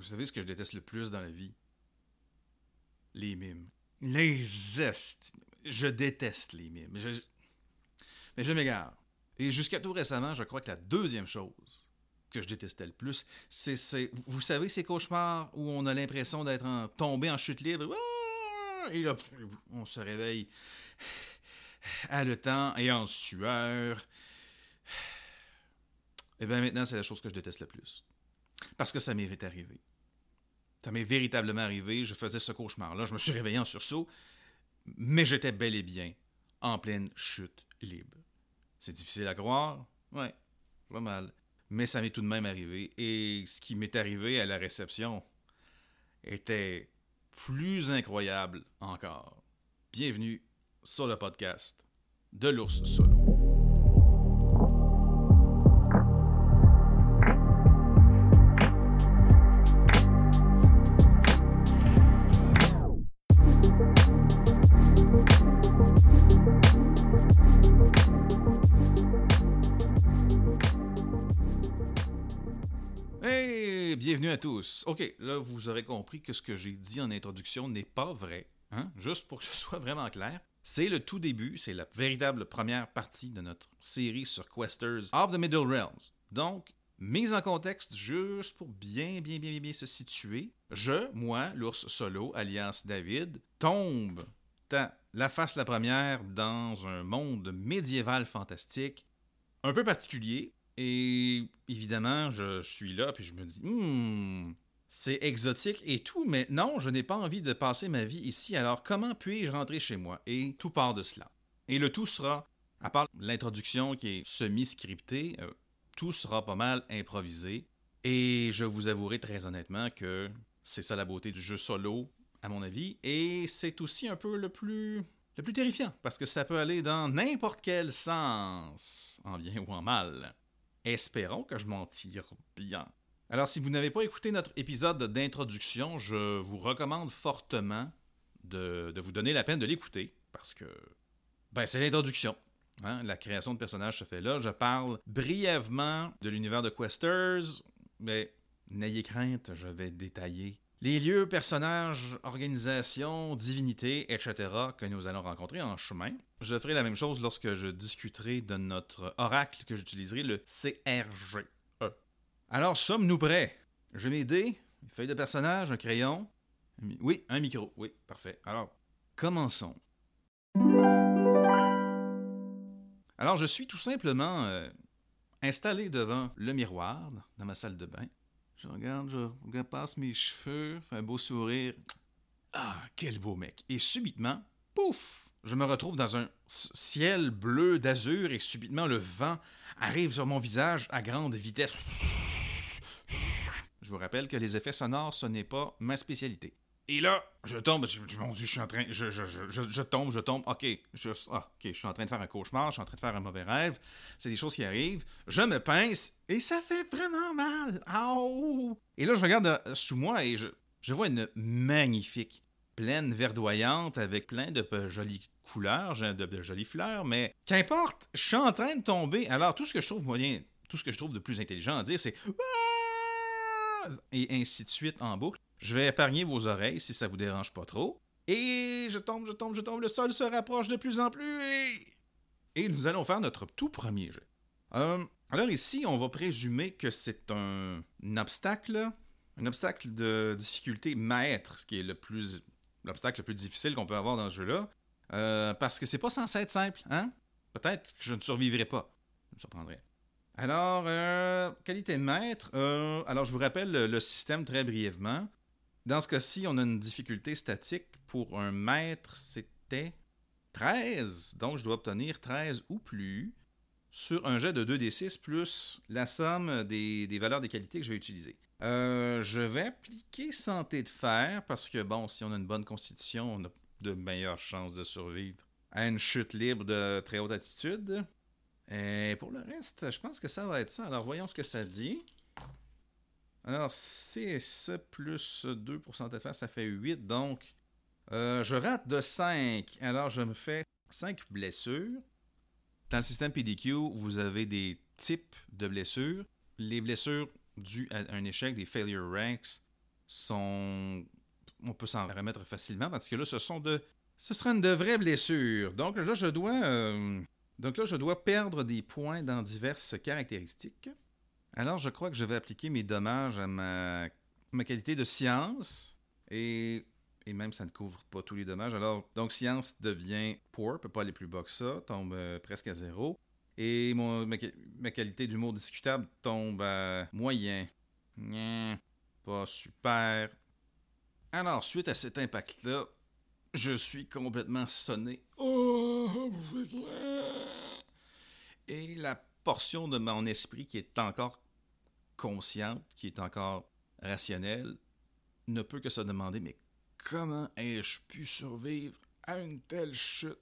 Vous savez ce que je déteste le plus dans la vie? Les mimes. Les est. Je déteste les mimes. Mais je, mais je m'égare. Et jusqu'à tout récemment, je crois que la deuxième chose que je détestais le plus, c'est, vous savez, ces cauchemars où on a l'impression d'être tombé en chute libre? Et là, on se réveille haletant et en sueur. Et eh bien maintenant, c'est la chose que je déteste le plus. Parce que ça m'est arrivé. Ça m'est véritablement arrivé. Je faisais ce cauchemar-là. Je me suis réveillé en sursaut. Mais j'étais bel et bien en pleine chute libre. C'est difficile à croire. Ouais, pas mal. Mais ça m'est tout de même arrivé. Et ce qui m'est arrivé à la réception était plus incroyable encore. Bienvenue sur le podcast de l'ours solo. Tous. OK, là, vous aurez compris que ce que j'ai dit en introduction n'est pas vrai. Hein? Juste pour que ce soit vraiment clair. C'est le tout début, c'est la véritable première partie de notre série sur Questers of the Middle Realms. Donc, mise en contexte, juste pour bien, bien, bien, bien, se situer, je, moi, l'ours solo, alias David, tombe la face la première dans un monde médiéval fantastique un peu particulier et évidemment, je, suis là, puis je me dis, hmm, c'est exotique et tout, mais non, je n'ai pas envie de passer ma vie ici, alors comment puis-je rentrer chez moi? Et tout part de cela. Et le tout sera, à part l'introduction qui est semi-scriptée, euh, tout sera pas mal improvisé. Et je vous avouerai très honnêtement que c'est ça la beauté du jeu solo, à mon avis, et c'est aussi un peu le plus le plus terrifiant, parce que ça peut aller dans n'importe quel sens, en bien ou en mal. Espérons que je m'en tire bien. Alors, si vous n'avez pas écouté notre épisode d'introduction, je vous recommande fortement de, vous donner la peine de l'écouter, parce que ben, c'est l'introduction. Hein. La création de personnages se fait là. Je parle brièvement de l'univers de Questers, mais n'ayez crainte, je vais détailler les lieux, personnages, organisations, divinités, etc. que nous allons rencontrer en chemin. Je ferai la même chose lorsque je discuterai de notre oracle que j'utiliserai, le CRGE. Alors, sommes-nous prêts? J'ai mes dés, une feuille de personnage, un crayon. Oui, un micro. Oui, parfait. Alors, commençons. Alors, je suis tout simplement euh, installé devant le miroir dans ma salle de bain. Je regarde, je repasse mes cheveux, fais un beau sourire. Ah, quel beau mec. Et subitement, pouf, je me retrouve dans un ciel bleu d'azur et subitement le vent arrive sur mon visage à grande vitesse. Je vous rappelle que les effets sonores, ce n'est pas ma spécialité. Et là, je tombe, mon Dieu, je suis en train, je, je, je, je tombe, je tombe, ok, je, ah, ok, je suis en train de faire un cauchemar, je suis en train de faire un mauvais rêve, c'est des choses qui arrivent, je me pince et ça fait vraiment mal, Et là, je regarde euh, sous moi et je, je vois une magnifique plaine verdoyante avec plein de jolies couleurs, de, de jolies fleurs, mais qu'importe, je suis en train de tomber. Alors, tout ce que je trouve moyen, tout ce que je trouve de plus intelligent à dire, c'est et ainsi de suite en boucle. Je vais épargner vos oreilles si ça vous dérange pas trop. Et je tombe, je tombe, je tombe, le sol se rapproche de plus en plus et... Nous allons faire notre tout premier jet. Euh, alors ici, on va présumer que c'est un, obstacle, un obstacle de difficulté maître, qui est le plus l'obstacle le plus difficile qu'on peut avoir dans ce jeu-là. Euh, parce que c'est pas censé être simple, hein? Peut-être que je ne survivrai pas. Ça me surprendrait. Alors, euh, qualité maître. alors, je vous rappelle le système très brièvement. Dans ce cas-ci, on a une difficulté statique. Pour un mètre, c'était 13. Donc, je dois obtenir 13 ou plus sur un jet de 2d6 plus la somme des, valeurs des qualités que je vais utiliser. Euh, je vais appliquer santé de fer parce que, bon, si on a une bonne constitution, on a de meilleures chances de survivre à une chute libre de très haute altitude. Et pour le reste, je pense que ça va être ça. Alors, voyons ce que ça dit. Alors, CS plus 2% de ça fait 8. Donc, euh, je rate de 5. Alors, je me fais 5 blessures. Dans le système PDQ, vous avez des types de blessures. Les blessures dues à un échec, des failure ranks, sont. On peut s'en remettre facilement, parce que là, ce sont de. Ce sera une de vraies blessures. Donc là, je dois. euh, Donc là, je dois perdre des points dans diverses caractéristiques. Alors, je crois que je vais appliquer mes dommages à ma, qualité de science. Et, et même, ça ne couvre pas tous les dommages. Alors, donc, science devient poor, peut pas aller plus bas que ça, tombe euh, presque à zéro. Et mon, ma, qua- ma qualité d'humour discutable tombe à moyen. Pas super. Alors, suite à cet impact-là, je suis complètement sonné. Oh! Et la portion de mon esprit qui est encore consciente, qui est encore rationnelle, ne peut que se demander mais comment ai-je pu survivre à une telle chute?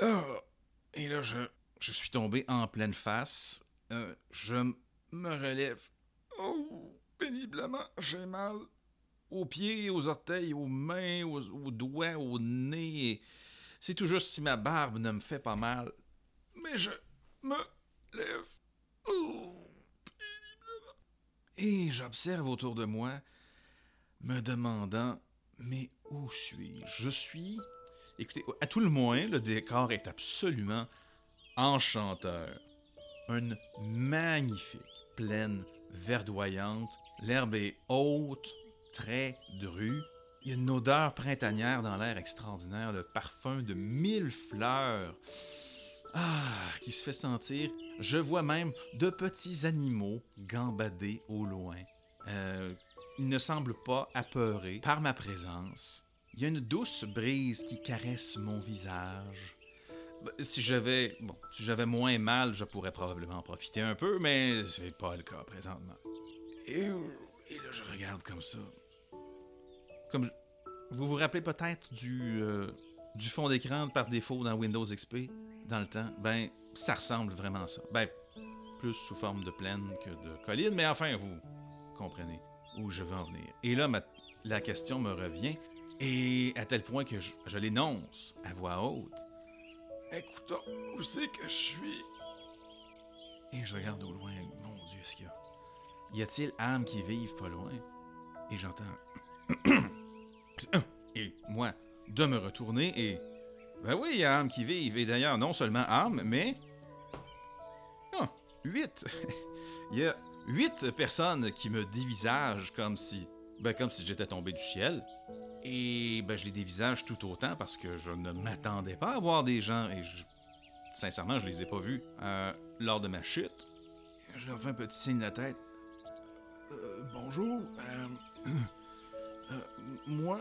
Ah! Et là, je, je suis tombé en pleine face. Euh, je me relève. Oh, péniblement, j'ai mal aux pieds, aux orteils, aux mains, aux, doigts, au nez. C'est tout juste si ma barbe ne me fait pas mal. Mais je me lève. Et j'observe autour de moi, me demandant Mais où suis-je? Je suis. Écoutez, à tout le moins, le décor est absolument enchanteur. Une magnifique plaine verdoyante. L'herbe est haute, très drue. Il y a une odeur printanière dans l'air extraordinaire, le parfum de mille fleurs. Ah, qui se fait sentir. Je vois même de petits animaux gambader au loin. Euh, ils ne semblent pas apeurés par ma présence. Il y a une douce brise qui caresse mon visage. Ben, Si j'avais bon, si j'avais moins mal, je pourrais probablement en profiter un peu, mais c'est pas le cas présentement. Et, là, je regarde comme ça. Comme vous vous rappelez peut-être du euh, du fond d'écran par défaut dans Windows XP dans le temps. Ben, ça ressemble vraiment à ça. Ben, plus sous forme de plaine que de colline, mais enfin, vous comprenez où je veux en venir. Et là, la question me revient, et à tel point que je, je l'énonce à voix haute. Écoutons, où c'est que je suis? Et je regarde au loin, mon Dieu, ce qu'il y a. Y a-t-il âmes qui vivent pas loin? Et j'entends. et moi, de me retourner et. Ben oui, il y a âmes qui vivent, et d'ailleurs, non seulement âmes, mais. Ah, huit! Il y a huit personnes qui me dévisagent comme si. Ben, comme si j'étais tombé du ciel. Et ben, je les dévisage tout autant parce que je ne m'attendais pas à voir des gens et je- sincèrement, je les ai pas vus euh, lors de ma chute. Je leur fais un petit signe de la tête. Euh, bonjour. euh, euh, moi,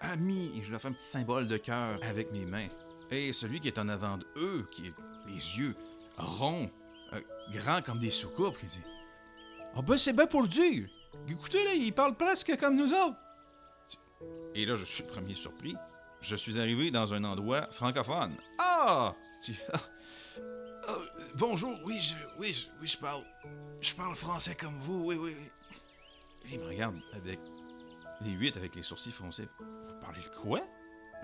ami, et je leur fais un petit symbole de cœur avec mes mains. Et celui qui est en avant d'eux, qui a les yeux ronds, euh, grands comme des soucoupes, qui dit Ah ben c'est bien pour le dire. Écoutez, là, il parle presque comme nous autres. Et là, je suis le premier surpris. Je suis arrivé dans un endroit francophone. Ah! Ah, bonjour, oui, je, oui, je, oui, je parle. Je parle français comme vous, oui, oui, oui. Et il me regarde avec les huit avec les sourcils froncés. Vous parlez le quoi?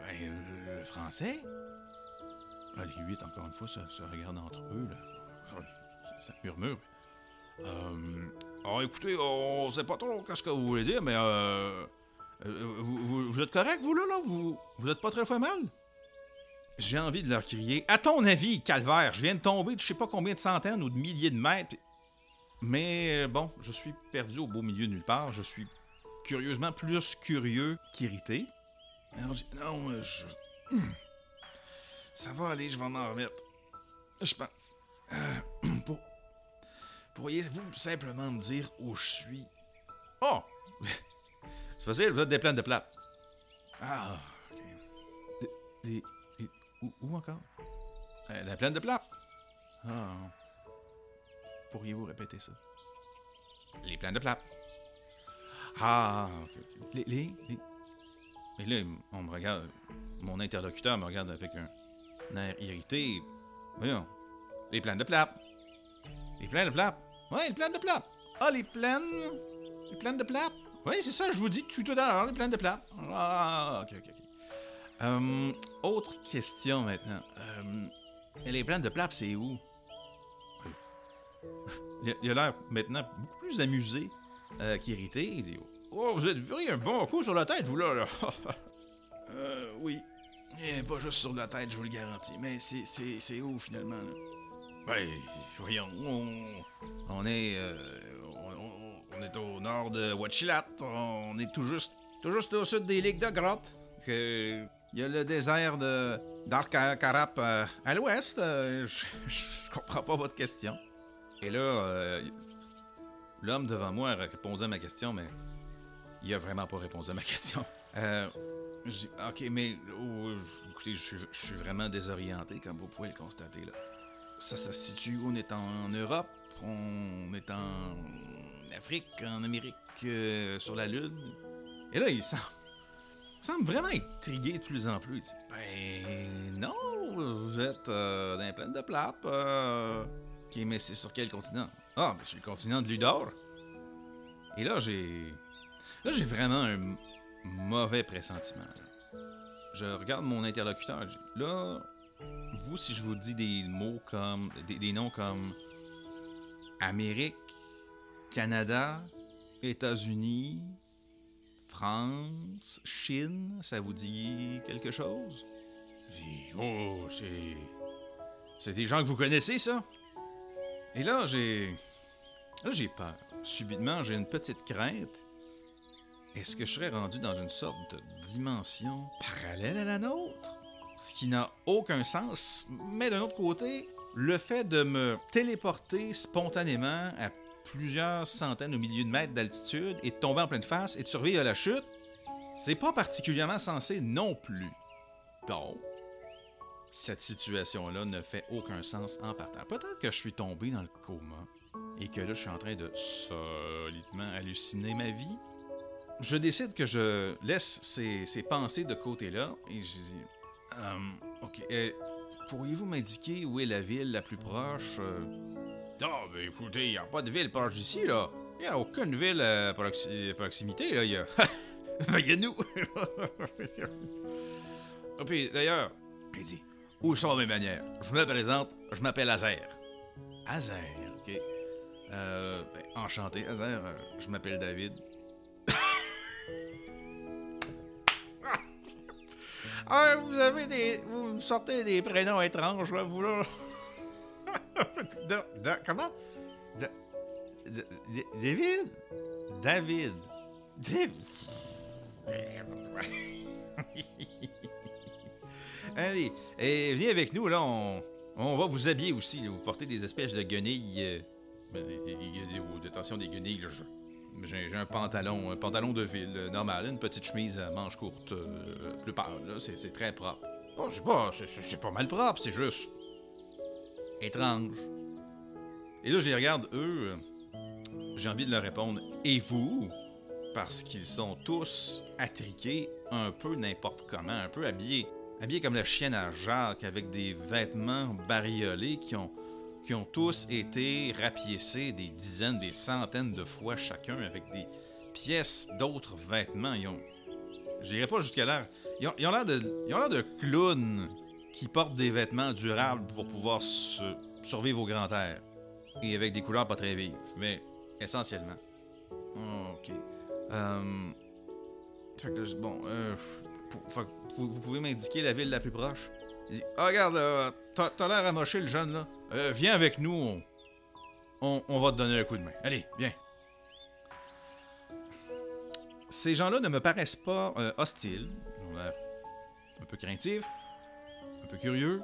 Ben, euh, le français? Là, les huit, encore une fois, se, regardent entre eux, là. Ça, murmure. Euh, ah, écoutez, on sait pas trop qu'est-ce que vous voulez dire, mais euh, euh, vous, êtes correct, vous, là, là? Vous, vous êtes pas très fait mal? J'ai envie de leur crier À ton avis, calvaire, je viens de tomber de je sais pas combien de centaines ou de milliers de mètres. Mais bon, je suis perdu au beau milieu de nulle part. Je suis curieusement plus curieux qu'irrité. Alors, dis, non, euh, je. Ça va aller, je vais m'en remettre. Je pense. Euh, pour- Pourriez-vous simplement me dire où je suis? Oh C'est facile, vous êtes des plaines de plate. Ah, ok. Les- les- les- où, où encore? Euh, La plaine de plate. Ah. Pourriez-vous répéter ça? Les plaines de plate. Ah, ok, ok. Les, les, les- Et là, on me regarde. Mon interlocuteur me regarde avec un, un air irrité. Voyons. Les plaines de plate. Les plaines de plate. Oui, les plaines de plate. Ah, les plaines. Les plaines de plate. Oui, c'est ça, je vous dis tout à l'heure, les plaines de plate. Ah, ok, ok, ok. Euh, autre question maintenant. Euh, les plaines de plate, c'est où? A- il a l'air maintenant beaucoup plus amusé euh, qui est irrité. Il dit Oh, vous êtes pris un bon coup sur la tête, vous là, là. euh, oui. Et pas juste sur la tête, je vous le garantis. Mais c'est, c'est, c'est où finalement, là? Ben, voyons, on, on est. euh, on, est au nord de Wachilat. On est tout juste, tout juste au sud des ligues de grotte. Que, il y a le désert de d'Arkarap euh, à l'ouest. Je, je comprends pas votre question. Et là, euh, l'homme devant moi a répondu à ma question, mais il a vraiment pas répondu à ma question. Euh, ok, mais oh, écoutez, je suis, vraiment désorienté, comme vous pouvez le constater là. Ça, ça se situe où? On est en Europe, on est en Afrique, en Amérique, euh, sur la Lune? Et là, il semble, vraiment intrigué de plus en plus. Il dit, ben non, vous êtes euh, dans plaines de Plape. Ok, mais c'est sur quel continent? Ah, ben c'est le continent de Ludor. Et là, j'ai... Là, j'ai vraiment un mauvais pressentiment. Je regarde mon interlocuteur. je Là, vous, si je vous dis des mots comme. des, noms comme. Amérique, Canada, États-Unis, France, Chine, ça vous dit quelque chose? Dit, oh, c'est. C'est des gens que vous connaissez, ça? Et là, j'ai. Peur. Subitement, j'ai une petite crainte. Est-ce que je serais rendu dans une sorte de dimension parallèle à la nôtre? Ce qui n'a aucun sens. Mais d'un autre côté, le fait de me téléporter spontanément à plusieurs centaines ou milliers de mètres d'altitude et de tomber en pleine face et de survivre à la chute, c'est pas particulièrement sensé non plus. Donc, cette situation-là ne fait aucun sens en partant. Peut-être que je suis tombé dans le coma et que là, je suis en train de solidement halluciner ma vie. Je décide que je laisse ces, ces pensées de côté-là et je dis Hum, Ok, euh, pourriez-vous m'indiquer où est la ville la plus proche euh? Ah, ben écoutez, il n'y a pas de ville proche d'ici, là. Il n'y a aucune ville à à proximité, là. Il y a. Il y nous puis d'ailleurs, il dit Où sont mes manières Je me présente, je m'appelle Azer. Azer, ok. Euh, ben, enchanté, Azer. euh, je m'appelle David. ah, vous avez des. Vous me sortez des prénoms étranges, là, vous, là. Comment? Da- da- da- David? David. David. Allez, et venez avec nous, là, on, va vous habiller aussi. Vous portez des espèces de guenilles. euh, ben, des, des, des- des- ou attention, des guenilles. J'ai un pantalon, un pantalon de ville euh, normal, une petite chemise à manches courtes, euh, plus pâle, là, c'est très propre. C'est pas, c'est pas mal propre, c'est juste étrange. Et là, je les regarde, eux, euh, j'ai envie de leur répondre, et vous? Parce qu'ils sont tous attriqués un peu n'importe comment, un peu habillés, habillés comme la chienne à Jacques, avec des vêtements bariolés qui ont, qui ont tous été rapiécés des dizaines, des centaines de fois chacun, avec des pièces d'autres vêtements. Ils ont, je dirais pas jusqu'à l'air, ils ont l'air de, ils ont de clowns qui portent des vêtements durables pour pouvoir survivre au grand air. Et avec des couleurs pas très vives, mais essentiellement. Ok. Euh... Fait que bon, euh... vous, pouvez m'indiquer la ville la plus proche? Il dit, Ah, regarde, là, t'as l'air amoché, le jeune, là. Euh, viens avec nous, on va te donner un coup de main. Allez, viens. Ces gens-là ne me paraissent pas euh, hostiles. Ils ont l'air un peu craintifs, un peu curieux,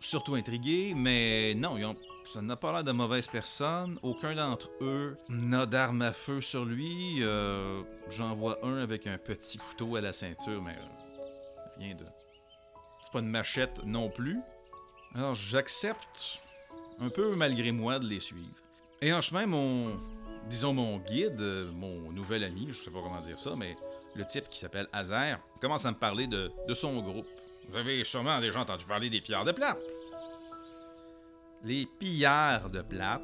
surtout intrigués, mais non, ils ont, ça n'a pas l'air de mauvaises personnes. Aucun d'entre eux n'a d'arme à feu sur lui. Euh, J'en vois un avec un petit couteau à la ceinture, mais euh, rien de. C'est pas une machette non plus. Alors j'accepte, un peu malgré moi, de les suivre. Et en chemin, mon. Disons mon guide, euh, mon nouvel ami, je sais pas comment dire ça, mais le type qui s'appelle Azer, commence à me parler de, son groupe. Vous avez sûrement déjà entendu parler des pillards de Plape. Les pillards de Plape.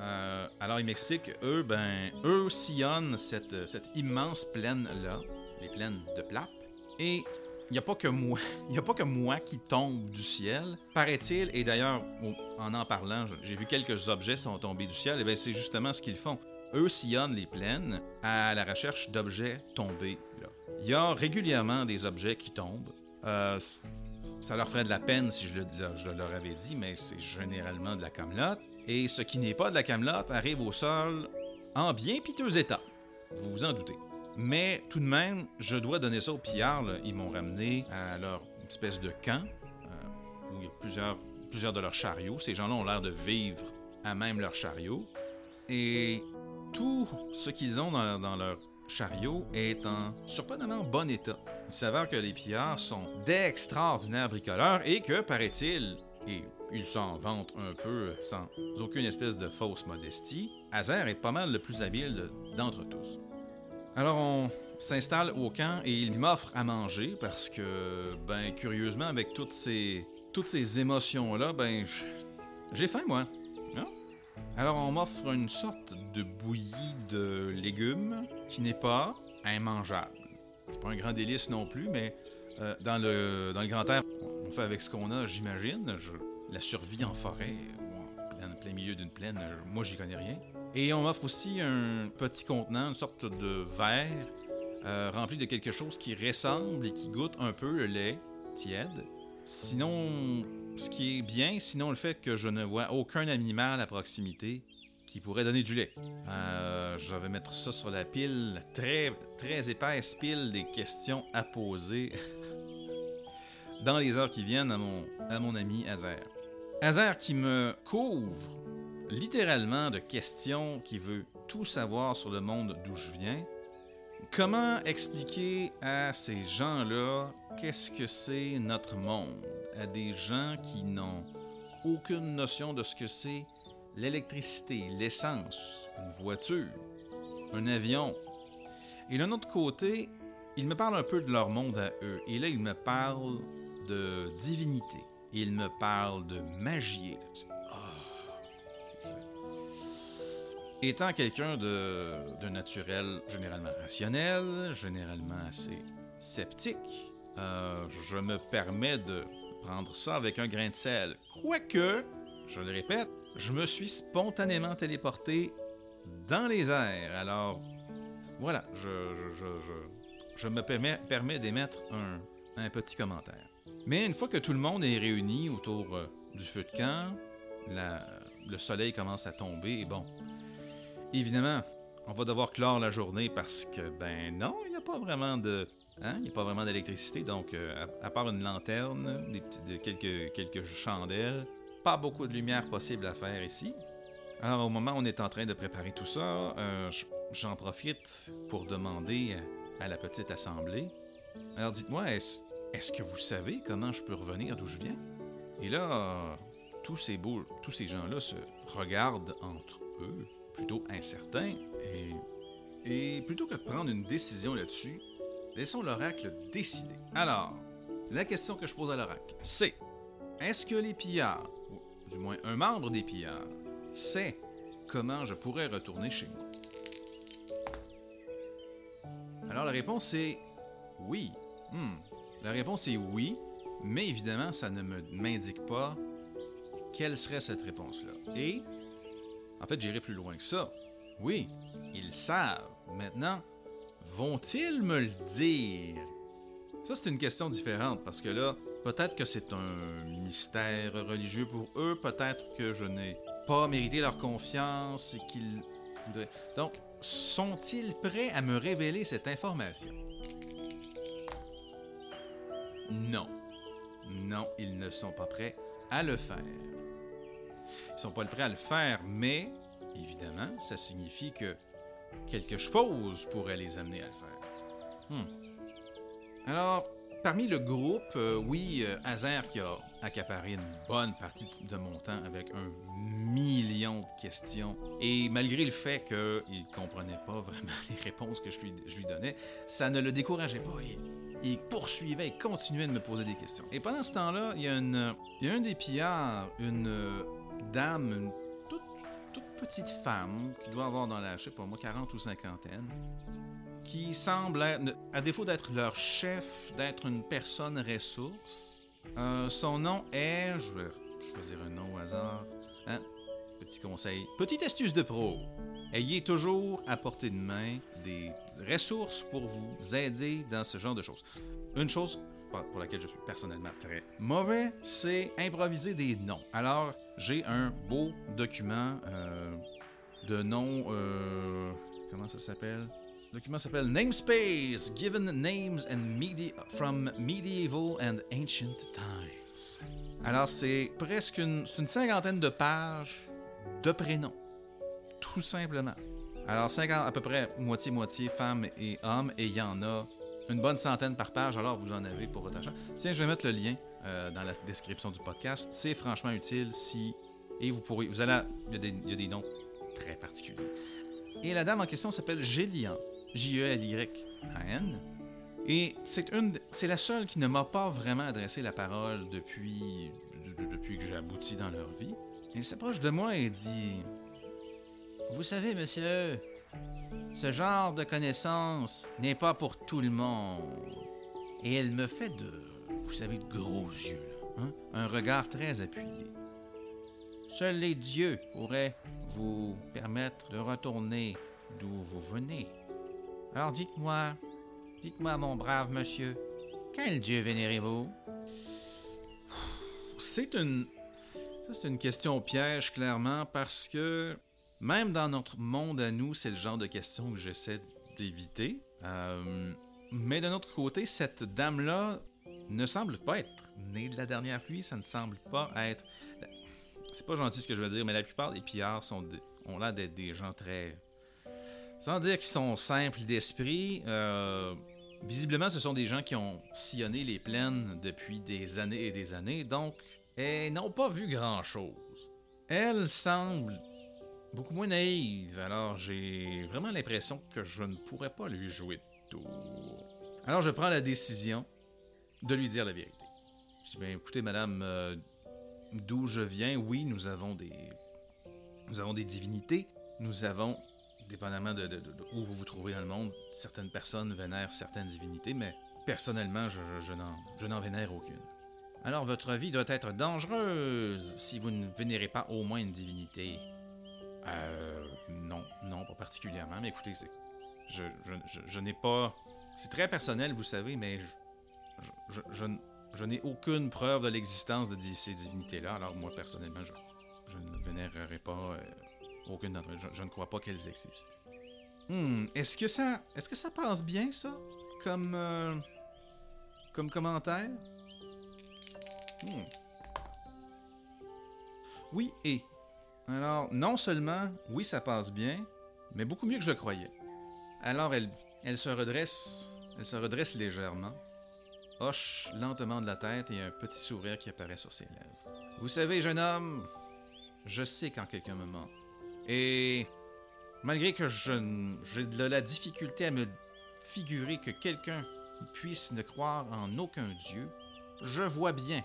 euh, alors, il m'explique, eux, ben, eux sillonnent cette, immense plaine-là, les plaines de Plape, et il n'y a pas que moi, il a pas que moi qui tombe du ciel, paraît-il, et d'ailleurs, en en parlant, j'ai vu quelques objets sont tombés du ciel, et bien c'est justement ce qu'ils font. eux sillonnent les plaines à la recherche d'objets tombés là. Il y a régulièrement des objets qui tombent. Euh, ça leur ferait de la peine si je le, leur avais dit, mais c'est généralement de la camelote. Et ce qui n'est pas de la camelote arrive au sol en bien piteux état. Vous vous en doutez. Mais tout de même, je dois donner ça aux pillards. Ils m'ont ramené à leur espèce de camp euh, où il y a plusieurs, de leurs chariots. Ces gens-là ont l'air de vivre à même leur chariot. Et tout ce qu'ils ont dans, dans leur chariot est en surprenamment bon état. Il s'avère que les pillards sont d'extraordinaires bricoleurs et que, paraît-il, et ils s'en vantent un peu sans aucune espèce de fausse modestie, Hazer est pas mal le plus habile de- d'entre tous. Alors on s'installe au camp et il m'offre à manger parce que, ben, curieusement, avec toutes ces, toutes ces émotions-là, ben, j'ai faim, moi. Non? Alors on m'offre une sorte de bouillie de légumes qui n'est pas immangeable. C'est pas un grand délice non plus, mais euh, dans, le, grand air, on fait avec ce qu'on a, j'imagine. La survie en forêt, en plein, plein milieu d'une plaine, moi j'y connais rien. Et on m'offre aussi un petit contenant, une sorte de verre euh, rempli de quelque chose qui ressemble et qui goûte un peu le lait tiède. Sinon, ce qui est bien, sinon le fait que je ne vois aucun animal à proximité qui pourrait donner du lait. Euh, je vais mettre ça sur la pile, très, très épaisse pile des questions à poser dans les heures qui viennent à mon, à mon ami Hazer. Hazer qui me couvre littéralement de questions, qui veut tout savoir sur le monde d'où je viens. Comment expliquer à ces gens-là qu'est-ce que c'est notre monde? À des gens qui n'ont aucune notion de ce que c'est l'électricité, l'essence, une voiture, un avion. Et d'un autre côté, ils me parlent un peu de leur monde à eux. Et là, ils me parlent de divinité. Ils me parlent de magie. Sujet. Étant quelqu'un de, de naturel généralement rationnel, généralement assez sceptique, euh, je me permets de prendre ça avec un grain de sel. Quoique, je le répète, je me suis spontanément téléporté dans les airs. Alors, voilà, je, me permets, d'émettre un, petit commentaire. Mais une fois que tout le monde est réuni autour euh, du feu de camp, le soleil commence à tomber et bon, évidemment, on va devoir clore la journée parce que, ben non, il n'y a pas vraiment de... Hein? N'y a pas vraiment d'électricité, donc euh, à, part une lanterne, de quelques, quelques chandelles, pas beaucoup de lumière possible à faire ici. Alors, au moment où on est en train de préparer tout ça, euh, j'en profite pour demander à la petite assemblée. Alors, dites-moi, est-ce que vous savez comment je peux revenir d'où je viens? Et là, tous ces beaux, ces gens-là se regardent entre eux, plutôt incertains, et, et plutôt que de prendre une décision là-dessus, laissons l'oracle décider. Alors, la question que je pose à l'oracle, c'est est-ce que les pillards, du moins un membre des pillards, sait comment je pourrais retourner chez moi? Alors la réponse est oui. Hmm. La réponse est oui, mais évidemment, ça ne m'indique pas quelle serait cette réponse-là. Et, en fait, j'irai plus loin que ça. Oui, ils savent. Maintenant, vont-ils me le dire? Ça, c'est une question différente parce que là, peut-être que c'est un mystère religieux pour eux, peut-être que je n'ai pas mérité leur confiance et qu'ils. Donc, sont-ils prêts à me révéler cette information? Non. Non, ils ne sont pas prêts à le faire. Ils sont pas prêts à le faire, mais évidemment, ça signifie que quelque chose pourrait les amener à le faire. Hmm. Alors, parmi le groupe, euh, oui, euh, Hazer qui a accaparé une bonne partie de mon temps avec un million de questions, et malgré le fait qu'il ne comprenait pas vraiment les réponses que je lui, donnais, ça ne le décourageait pas. Il, poursuivait, il continuait de me poser des questions. Et pendant ce temps-là, il y a, un des pillards, une euh, dame, une toute, petite femme, qui doit avoir dans la, je sais moi, 40 ou cinquantaine, qui semble à défaut d'être leur chef, d'être une personne ressource. Euh, son nom est, je vais choisir un nom au hasard, hein, petit conseil, petite astuce de pro. ayez toujours à portée de main des ressources pour vous aider dans ce genre de choses. Une chose pour laquelle je suis personnellement très mauvais, c'est improviser des noms. Alors, j'ai un beau document euh, de noms. Euh, comment ça s'appelle? Le document s'appelle Namespace Given Names and Medi from Medieval and Ancient Times. Alors, c'est presque une, une cinquantaine de pages de prénoms. Tout simplement. Alors, 50, à peu près moitié-moitié femmes et hommes, et il y en a une bonne centaine par page, alors vous en avez pour votre argent. Tiens, je vais mettre le lien euh, dans la description du podcast. C'est franchement utile si. Et vous pourrez. Vous allez. Il y, a des, y a des noms très particuliers. Et la dame en question s'appelle Gélian. J-E-L-Y-A-N. Et c'est une, c'est la seule qui ne m'a pas vraiment adressé la parole depuis, depuis que j'ai abouti dans leur vie. Elle s'approche de moi et dit Vous savez, monsieur, ce genre de connaissance n'est pas pour tout le monde. Et elle me fait de, vous savez, de gros yeux, hein? un regard très appuyé. Seuls les dieux pourraient vous permettre de retourner d'où vous venez. Alors dites-moi, dites-moi, mon brave monsieur, quel dieu vénérez-vous? C'est une, c'est une question piège clairement parce que même dans notre monde à nous, c'est le genre de questions que j'essaie d'éviter. Euh, mais d'un autre côté, cette dame-là ne semble pas être née de la dernière pluie, ça ne semble pas être... C'est pas gentil ce que je veux dire, mais la plupart des pillards sont ont l'air d'être des gens très... Sans dire qu'ils sont simples d'esprit, euh, visiblement ce sont des gens qui ont sillonné les plaines depuis des années et des années, donc elles n'ont pas vu grand-chose. Elle semble beaucoup moins naïve, alors j'ai vraiment l'impression que je ne pourrais pas lui jouer de tour. Alors je prends la décision de lui dire la vérité. Je dis, bien, écoutez, madame, euh, d'où je viens, oui, nous avons des. Nous avons des divinités. Nous avons, dépendamment de, où vous vous trouvez dans le monde, certaines personnes vénèrent certaines divinités, mais personnellement, je, je, je n'en vénère aucune. Alors votre vie doit être dangereuse si vous ne vénérez pas au moins une divinité. Euh, non, non, pas particulièrement. Mais écoutez, je, je, je, n'ai pas. C'est très personnel, vous savez, mais je, je n'ai aucune preuve de l'existence de ces divinités-là. Alors, moi, personnellement, je, ne vénérerai pas euh, aucune d'entre elles. Je, ne crois pas qu'elles existent. Hmm, est-ce que ça. Est-ce que ça passe bien, ça? Comme. Euh, comme commentaire? Hmm. Oui et. Alors, non seulement, oui, ça passe bien, mais beaucoup mieux que je le croyais. Alors, elle, elle se redresse, elle se redresse légèrement, hoche lentement de la tête et un petit sourire qui apparaît sur ses lèvres. Vous savez, jeune homme, je sais quand quelqu'un me ment. Et malgré que j'ai de la difficulté à me figurer que quelqu'un puisse ne croire en aucun Dieu, je vois bien,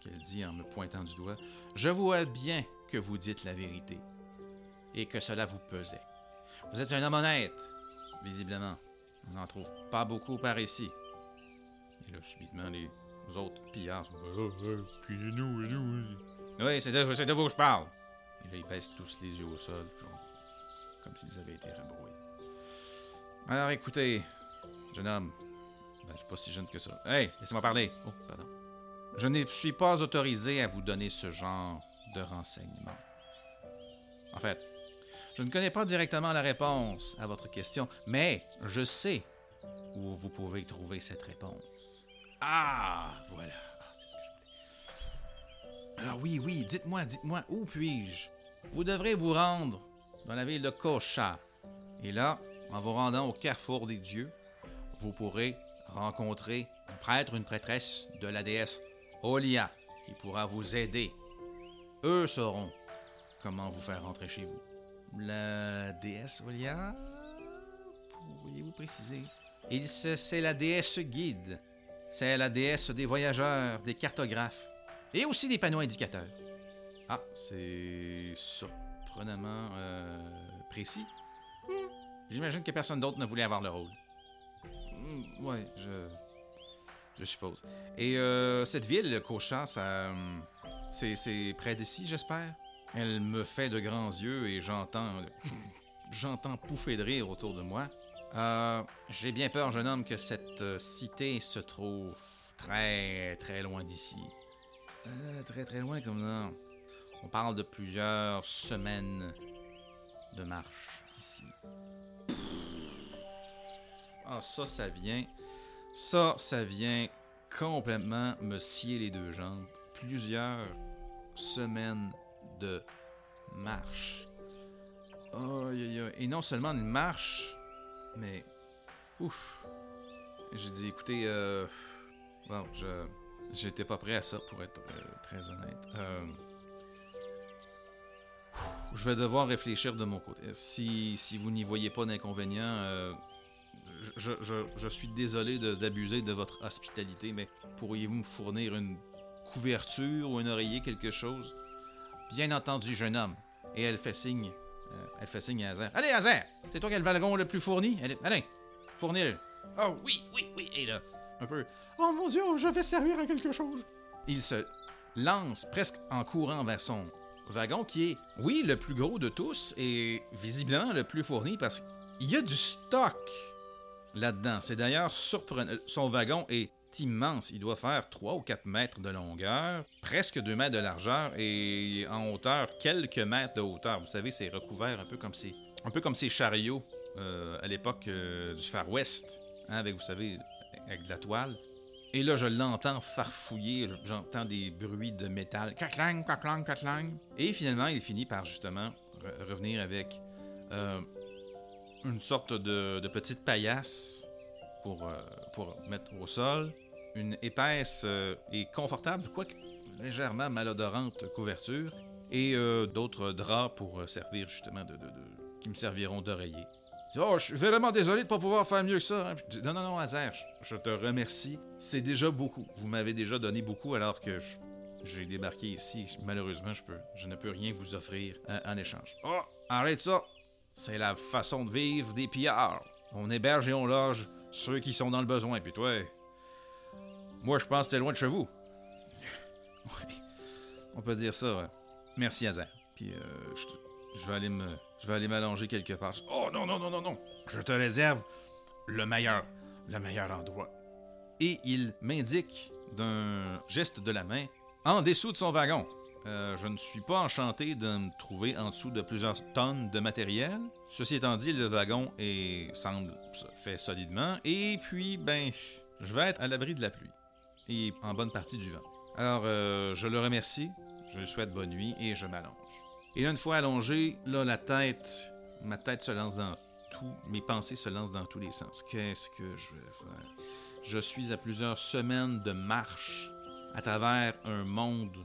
qu'elle dit en me pointant du doigt, je vois bien que vous dites la vérité et que cela vous pesait. Vous êtes un homme honnête, visiblement. On n'en trouve pas beaucoup par ici. Et là, subitement, les autres pillards sont oh, oh, puis nous, et nous. Oui, c'est de, de, vous que je parle. Et là, ils baissent tous les yeux au sol, comme s'ils avaient été rabroués. Alors, écoutez, jeune homme, ben, je suis pas si jeune que ça. Hey, laissez-moi parler. Oh, pardon. Je ne suis pas autorisé à vous donner ce genre de renseignements. En fait, je ne connais pas directement la réponse à votre question, mais je sais où vous pouvez trouver cette réponse. Ah, voilà. Alors oui, oui, dites-moi, dites-moi, où puis-je? Vous devrez vous rendre dans la ville de Kocha. Et là, en vous rendant au carrefour des dieux, vous pourrez rencontrer un prêtre une prêtresse de la déesse Olia qui pourra vous aider. Eux sauront comment vous faire rentrer chez vous. La déesse Olia Pourriez-vous préciser? C'est la déesse guide. C'est la déesse des voyageurs, des cartographes et aussi des panneaux indicateurs. Ah, c'est surprenamment euh, précis. Hmm. J'imagine que personne d'autre ne voulait avoir le rôle. Hmm, ouais, je. Je suppose. Et euh, cette ville, Cochin, ça. C'est près d'ici, j'espère? Elle me fait de grands yeux et j'entends j'entends pouffer de rire autour de moi. Euh, J'ai bien peur, jeune homme, que cette cité se trouve très, très loin d'ici. Euh, très, très loin comme ça. On parle de plusieurs semaines de marche d'ici. Ah, ça, ça vient. Ça, ça vient complètement me scier les deux jambes. Plusieurs semaines de marche. Aïe. Et non seulement une marche, mais. Ouf. J'ai dit, écoutez, euh. Bon, je. J'étais pas prêt à ça, pour être euh, très honnête. Euh, Je vais devoir réfléchir de mon côté. Si, si vous n'y voyez pas d'inconvénient, euh, je, je- je suis désolé d'abuser de, votre hospitalité, mais pourriez-vous me fournir une couverture ou un oreiller, quelque chose? Bien entendu, jeune homme. Et elle fait signe. elle fait signe à Hazer. Allez, Hazer! C'est toi qui as le wagon le plus fourni? Allez, allez fournis-le. Oh, oui, oui, oui. Et là, un peu. Oh mon Dieu, je vais servir à quelque chose. Il se lance presque en courant vers son wagon qui est, oui, le plus gros de tous et visiblement le plus fourni parce qu'il y a du stock là-dedans. C'est d'ailleurs surprenant. Son wagon est immense. Il doit faire 3 ou 4 mètres de longueur, presque 2 mètres de largeur et en hauteur, quelques mètres de hauteur. Vous savez, c'est recouvert un peu comme ces, un peu comme ces chariots euh, à l'époque euh, du Far West, hein, avec, vous savez, avec de la toile. Et là, je l'entends farfouiller, j'entends des bruits de métal. Et finalement, il finit par justement re- revenir avec euh, une sorte de, petite paillasse pour, euh, pour mettre au sol, une épaisse euh, et confortable, quoique légèrement malodorante couverture, et d'autres draps pour servir justement de- qui me serviront d'oreiller. Oh, je suis vraiment désolé de ne pas pouvoir faire mieux que ça. hein. Non, non, non, Hazer, je, te remercie. C'est déjà beaucoup. Vous m'avez déjà donné beaucoup alors que j'ai débarqué ici. Malheureusement, je, peux, je ne peux rien vous offrir euh, en échange. Oh, arrête ça. C'est la façon de vivre des pillards. On héberge et on loge ceux qui sont dans le besoin. Puis toi, moi, je pense que t'es loin de chez vous. Oui, on peut dire ça. Merci, Hazer. Puis euh, je vais aller me, je vais aller m'allonger quelque part. Oh non non non non non. Je te réserve le meilleur, le meilleur endroit. Et il m'indique d'un geste de la main en dessous de son wagon. Euh, je ne suis pas enchanté de me trouver en dessous de plusieurs tonnes de matériel. Ceci étant dit, le wagon est, semble se- fait solidement. Et puis, ben, je vais être à l'abri de la pluie. Et en bonne partie du vent. Alors, euh, je le remercie, je lui souhaite bonne nuit et je m'allonge. Et là, une fois allongé, là, la tête, ma tête se lance dans tout, mes pensées se lancent dans tous les sens. Qu'est-ce que je vais faire? Je suis à plusieurs semaines de marche à travers un monde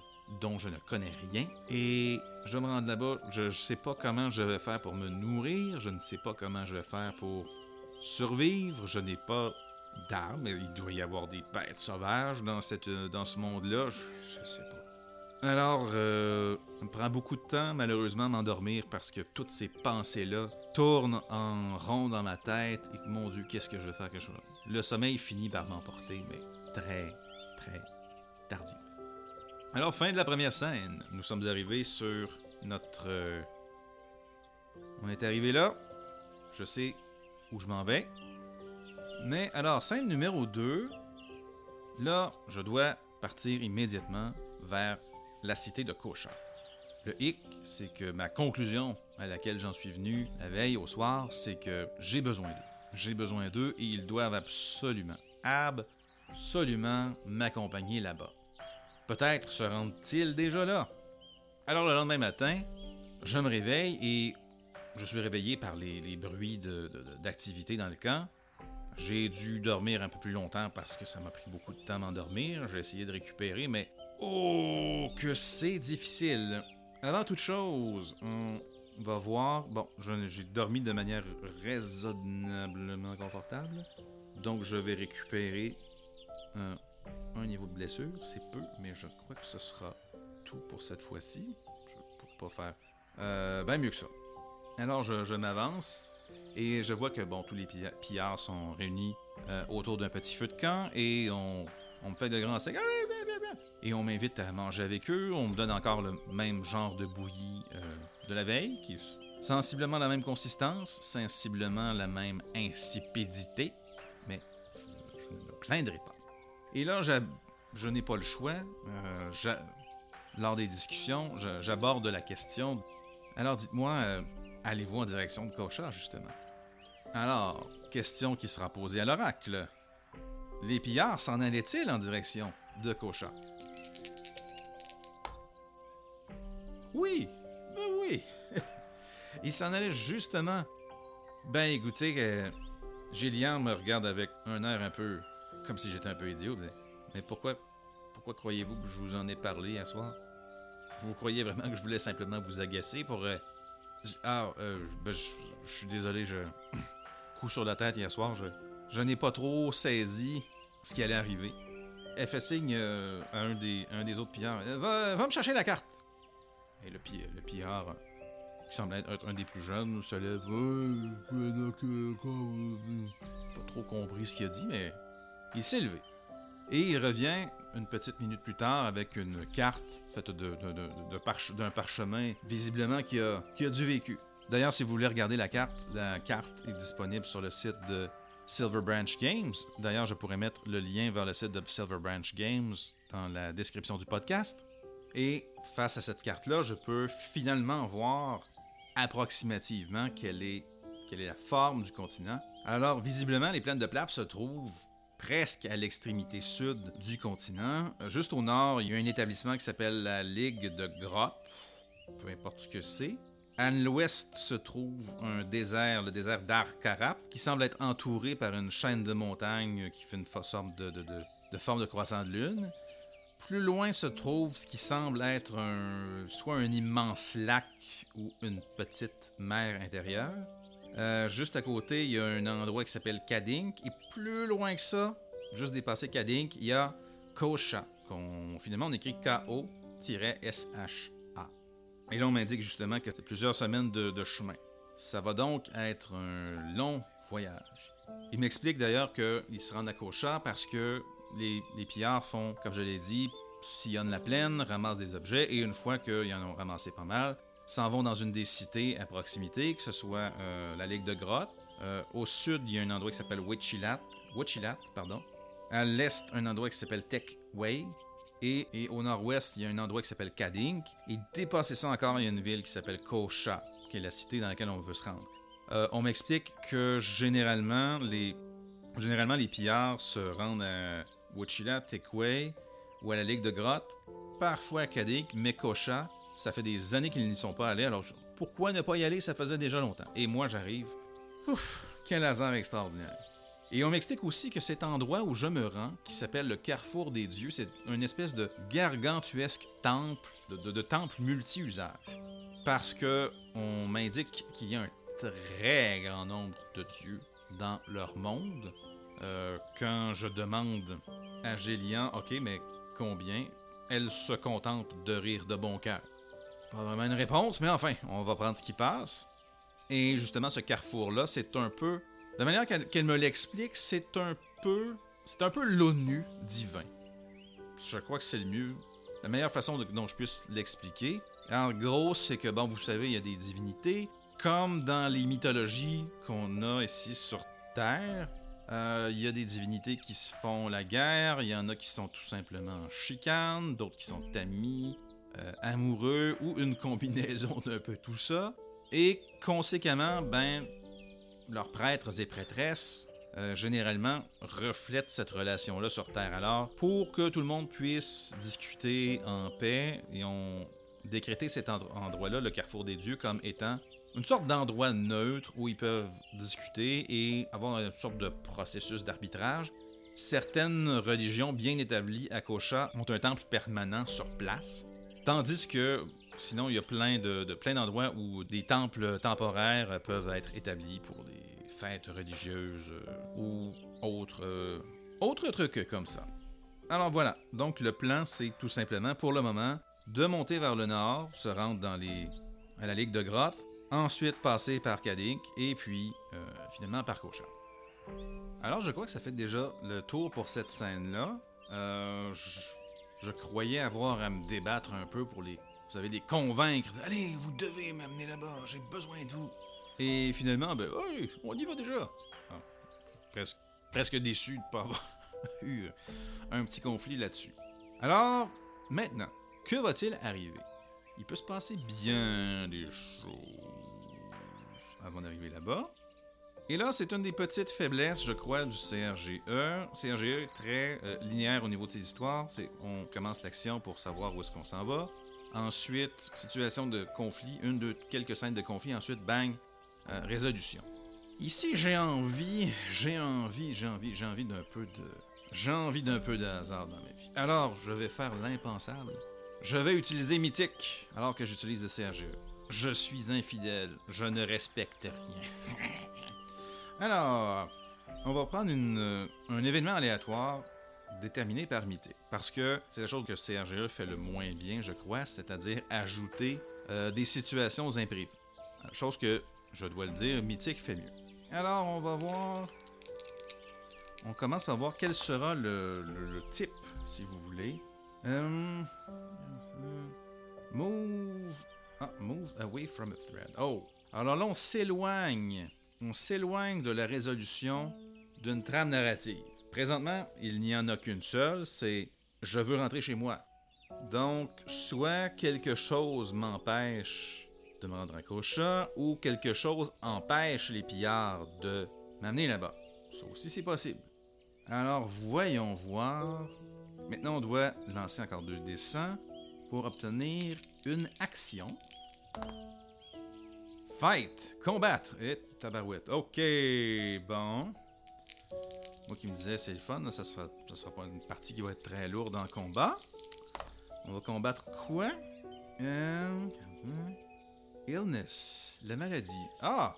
dont je ne connais rien. Et je dois me rendre là-bas. Je ne sais pas comment je vais faire pour me nourrir. Je ne sais pas comment je vais faire pour survivre. Je n'ai pas d'armes. Il doit y avoir des bêtes sauvages dans, cette, dans ce monde-là. Je ne sais pas. Alors, euh, ça me prend beaucoup de temps, malheureusement, m'endormir parce que toutes ces pensées-là tournent en rond dans ma tête et que, mon Dieu, qu'est-ce que je vais faire que je... Le sommeil finit par m'emporter, mais très, très tardivement. Alors, fin de la première scène, nous sommes arrivés sur notre... euh, On est arrivé là. Je sais où je m'en vais. Mais alors, scène numéro 2, là, je dois partir immédiatement vers la cité de Cauchard. Le hic, c'est que ma conclusion à laquelle j'en suis venu la veille au soir, c'est que j'ai besoin d'eux. J'ai besoin d'eux et ils doivent absolument, absolument m'accompagner là-bas. Peut-être se rendent-ils déjà là. Alors le lendemain matin, je me réveille et je suis réveillé par les, bruits d'activité dans le camp. J'ai dû dormir un peu plus longtemps parce que ça m'a pris beaucoup de temps m'endormir. J'ai essayé de récupérer, mais oh, que c'est difficile. Avant toute chose, on va voir. Bon, j'ai dormi de manière raisonnablement confortable. Donc, je vais récupérer un, niveau de blessure. C'est peu, mais je crois que ce sera tout pour cette fois-ci. Je ne pourrais pas faire bien mieux que ça. Alors, je, m'avance et je vois que bon, tous les pilla- pillards sont réunis euh, autour d'un petit feu de camp et on, me fait de grands viens. Et on m'invite à manger avec eux. On me donne encore le même genre de bouillie euh, de la veille, qui est Sensiblement la même consistance, sensiblement la même insipidité, mais je, ne me plaindrai pas. Et là, je n'ai pas le choix. Euh, lors des discussions, j'aborde la question. Alors dites-moi, euh, allez-vous en direction de Kocha, justement? Alors, question qui sera posée à l'oracle. Les pillards s'en allaient-ils en direction de Kocha? Oui, ben oui. Ils s'en allaient justement. Ben écoutez, euh, Gillian me regarde avec un air un peu comme si j'étais un peu idiot. Mais pourquoi, pourquoi croyez-vous que je vous en ai parlé hier soir? Vous croyez vraiment que je voulais simplement vous agacer pour... Euh, ah, euh, ben, je, suis désolé, je... Coup sur la tête hier soir, je, n'ai pas trop saisi ce qui allait arriver. Elle fait signe euh, à un des, un des autres pillards. Va, va, me chercher la carte. Et le, le pillard, qui semble être un des plus jeunes, se lève. Pas trop compris ce qu'il a dit, mais il s'est levé. Et il revient une petite minute plus tard avec une carte faite d'un parchemin, visiblement qui a, qui a du vécu. D'ailleurs, si vous voulez regarder la carte, la carte est disponible sur le site de Silver Branch Games. D'ailleurs, je pourrais mettre le lien vers le site de Silver Branch Games dans la description du podcast. Et face à cette carte-là, je peux finalement voir approximativement quelle est, la forme du continent. Alors, visiblement, les plaines de Plap se trouvent presque à l'extrémité sud du continent. Juste au nord, il y a un établissement qui s'appelle la Ligue de Grottes, peu importe ce que c'est. À l'ouest se trouve un désert, le désert d'Arkarap, qui semble être entouré par une chaîne de montagnes qui fait une forme de croissant de lune. Plus loin se trouve ce qui semble être un, soit un immense lac ou une petite mer intérieure. Euh, juste à côté, il y a un endroit qui s'appelle Kadink. Et plus loin que ça, juste dépassé Kadink, il y a Kosha. finalement, on écrit K-O-S-H-A. Et là, on m'indique justement que c'est plusieurs semaines de, chemin. Ça va donc être un long voyage. Il m'explique d'ailleurs qu'il se rend à Kosha parce que les, pillards font, comme je l'ai dit, sillonnent la plaine, ramassent des objets, et une fois qu'ils en ont ramassé pas mal, s'en vont dans une des cités à proximité, que ce soit euh, la Ligue de Grotte. Euh, au sud, il y a un endroit qui s'appelle Wichilat. Wichilat, pardon. À l'est, un endroit qui s'appelle Techway. Et, et au nord-ouest, il y a un endroit qui s'appelle Kadink. Et dépassé ça encore, il y a une ville qui s'appelle Kosha, qui est la cité dans laquelle on veut se rendre. Euh, on m'explique que généralement les, généralement, les pillards se rendent à Wichilat, Techway ou à la Ligue de Grotte, parfois à ça fait des années qu'ils n'y sont pas allés, alors pourquoi ne pas y aller? Ça faisait déjà longtemps. Et moi, j'arrive. Ouf, quel hasard extraordinaire. Et on m'explique aussi que cet endroit où je me rends, qui s'appelle le Carrefour des Dieux, c'est une espèce de gargantuesque temple, de, temple multi-usage. Parce que on m'indique qu'il y a un très grand nombre de dieux dans leur monde. Euh, quand je demande à Gélian, ok, mais combien, elle se contente de rire de bon cœur? Pas vraiment une réponse, mais enfin, on va prendre ce qui passe. Et justement, ce carrefour-là, c'est un peu. De manière qu'elle me l'explique, c'est un peu. C'est un peu l'ONU divin. Je crois que c'est le mieux. La meilleure façon dont je puisse l'expliquer. En gros, c'est que, bon, vous savez, il y a des divinités. Comme dans les mythologies qu'on a ici sur Terre, euh, il y a des divinités qui se font la guerre, il y en a qui sont tout simplement chicanes, d'autres qui sont amis, euh, amoureux ou une combinaison d'un peu tout ça. Et conséquemment, ben, leurs prêtres et prêtresses, euh, généralement, reflètent cette relation-là sur Terre. Alors, pour que tout le monde puisse discuter en paix, et on décrété cet endroit-là, le carrefour des dieux, comme étant une sorte d'endroit neutre où ils peuvent discuter et avoir une sorte de processus d'arbitrage. Certaines religions bien établies à Kocha ont un temple permanent sur place, Tandis que sinon, il y a plein de, plein d'endroits où des temples temporaires peuvent être établis pour des fêtes religieuses euh, ou autres, euh, autres trucs comme ça. Alors voilà, donc le plan, c'est tout simplement, pour le moment, de monter vers le nord, se rendre dans les, à la Ligue de Grotte, ensuite passer par Kadik et puis euh, finalement par Kocha. Alors je crois que ça fait déjà le tour pour cette scène-là. Euh, je croyais avoir à me débattre un peu pour les vous allez les convaincre. Allez, vous devez m'amener là-bas, j'ai besoin de vous. Et finalement, ben, on y va déjà. Ah, presque, presque déçu de ne pas avoir eu un petit conflit là-dessus. Alors, maintenant, que va-t-il arriver? Il peut se passer bien des choses avant d'arriver là-bas. Et là, c'est une des petites faiblesses, je crois, du CRGE. CRGE est très euh, linéaire au niveau de ses histoires. On commence l'action pour savoir où est-ce qu'on s'en va. Ensuite, situation de conflit, une, deux, quelques scènes de conflit. Ensuite, bang, euh, résolution. Ici, j'ai envie, j'ai envie, j'ai envie, j'ai envie d'un peu de, j'ai envie d'un peu de hasard dans ma vie. Alors, je vais faire l'impensable. Je vais utiliser Mythique alors que j'utilise le CRGE. Je suis infidèle, je ne respecte rien. alors, on va prendre une, un événement aléatoire déterminé par Mythique. Parce que c'est la chose que CRGE fait le moins bien, je crois, c'est-à-dire ajouter euh, des situations imprévues. Chose que, je dois le dire, Mythique fait mieux. Alors, on va voir. On commence par voir quel sera le type, si vous voulez. Euh, Move. Ah, move away from a thread. Oh. Alors là, on s'éloigne. On s'éloigne de la résolution d'une trame narrative. Présentement, il n'y en a qu'une seule, c'est je veux rentrer chez moi. Donc, soit quelque chose m'empêche de me rendre à Cocha, ou quelque chose empêche les pillards de m'amener là-bas. Ça aussi, c'est possible. Alors, voyons voir. Maintenant, on doit lancer encore deux dessins pour obtenir une action. Fight, combattre. Et tabarouette. Ok, bon. Moi qui me disais, c'est le fun, là, ça sera, sera pas une partie qui va être très lourde en combat. On va combattre quoi? Euh, illness, la maladie. Ah!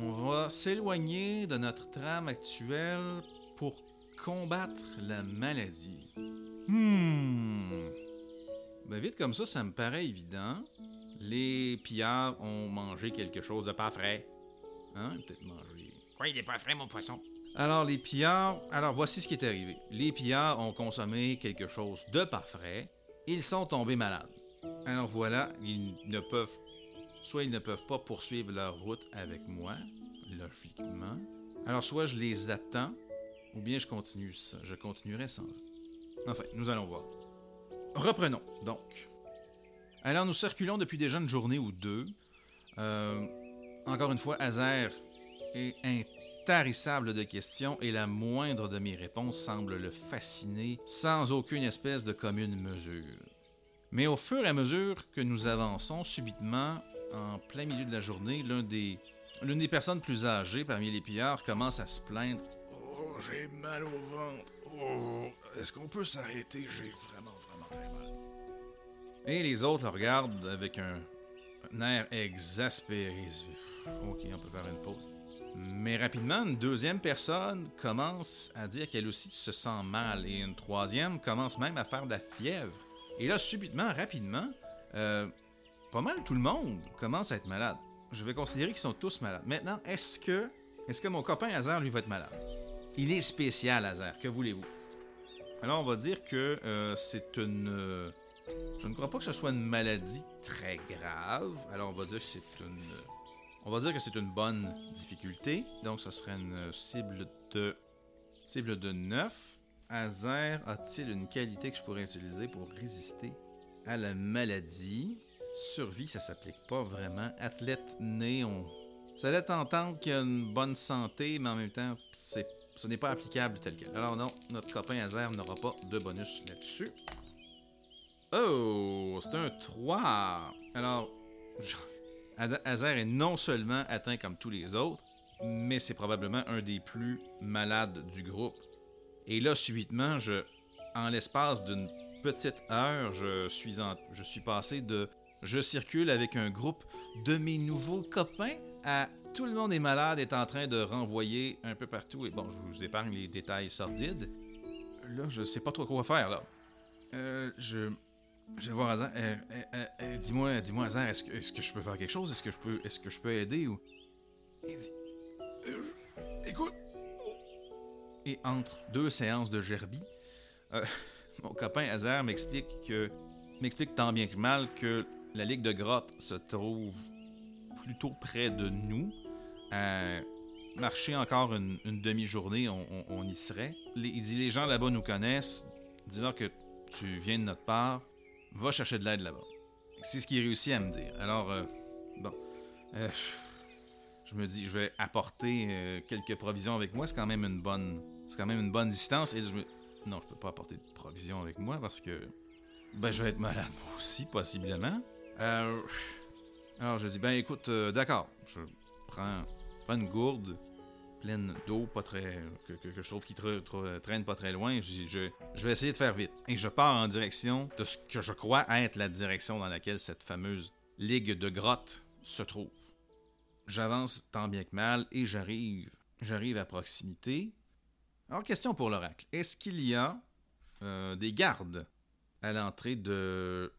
On va s'éloigner de notre trame actuelle pour combattre la maladie. Hmm. Ben vite comme ça, ça me paraît évident. Les pillards ont mangé quelque chose de pas frais. Hein? Peut-être mangé. Quoi, il est pas frais, mon poisson? Alors, les pillards. Alors, voici ce qui est arrivé. Les pillards ont consommé quelque chose de pas frais. Ils sont tombés malades. Alors voilà, ils ne peuvent. Soit ils ne peuvent pas poursuivre leur route avec moi, logiquement. Alors, soit je les attends, ou bien je continue. Je continuerai sans eux. Enfin, nous allons voir. Reprenons, donc. Alors, nous circulons depuis déjà une journée ou deux. Euh, encore une fois, Hazer est intarissable de questions et la moindre de mes réponses semble le fasciner sans aucune espèce de commune mesure. Mais au fur et à mesure que nous avançons, subitement, en plein milieu de la journée, l'une des personnes plus âgées parmi les pillards commence à se plaindre. Oh, j'ai mal au ventre. Oh, est-ce qu'on peut s'arrêter? J'ai vraiment, vraiment très mal. Et les autres le regardent avec un, air exaspéré. Ok, on peut faire une pause. Mais rapidement, une deuxième personne commence à dire qu'elle aussi se sent mal. Et une troisième commence même à faire de la fièvre. Et là, subitement, rapidement, euh, pas mal tout le monde commence à être malade. Je vais considérer qu'ils sont tous malades. Maintenant, est-ce que, est-ce que mon copain Hazard, lui, va être malade? Il est spécial, Hazard. Que voulez-vous? Alors, on va dire que euh, c'est une... euh, je ne crois pas que ce soit une maladie très grave. Alors on va dire que c'est une. On va dire que c'est une bonne difficulté. Donc ce serait une cible de. Cible de 9. Azer a-t-il une qualité que je pourrais utiliser pour résister à la maladie? Survie, ça s'applique pas vraiment. Athlète né, on. Ça laisse entendre qu'il a une bonne santé, mais en même temps. Ce n'est pas applicable tel quel. Alors non, notre copain Azer n'aura pas de bonus là-dessus. Oh, c'est un 3. Alors, Hazer est non seulement atteint comme tous les autres, mais c'est probablement un des plus malades du groupe. Et là, subitement, je, en l'espace d'une petite heure, je suis, en- je suis passé de je circule avec un groupe de mes nouveaux copains à tout le monde est malade, est en train de renvoyer un peu partout. Et bon, je vous épargne les détails sordides. Là, je sais pas trop quoi faire, là. Euh, je. Je vais voir Hazard. Euh, euh, euh, dis-moi, dis-moi, Hazard, est-ce que, je peux faire quelque chose? Est-ce que je peux, est-ce que je peux aider ou? Il dit Écoute, Et entre deux séances de gerbie, mon copain Hazard m'explique que m'explique tant bien que mal que la Ligue de Grotte se trouve plutôt près de nous. Marcher encore une, demi-journée, on, y serait. il dit les gens là-bas nous connaissent. Dis-leur que tu viens de notre part. Va chercher de l'aide là-bas. C'est ce qu'il réussit à me dire. Alors, euh, bon. Euh, je me dis, je vais apporter euh, quelques provisions avec moi. C'est quand même une bonne, c'est quand même une bonne distance. Et je me, non, je peux pas apporter de provisions avec moi parce que, ben, je vais être malade aussi possiblement. alors je dis, ben écoute, d'accord, je prends, prends une gourde pleine d'eau, pas très que, je trouve qui traîne pas très loin. Je, vais essayer de faire vite. Et je pars en direction de ce que je crois être la direction dans laquelle cette fameuse ligue de grottes se trouve. J'avance tant bien que mal et j'arrive. J'arrive à proximité. Alors, question pour l'oracle. Est-ce qu'il y a euh, des gardes à l'entrée de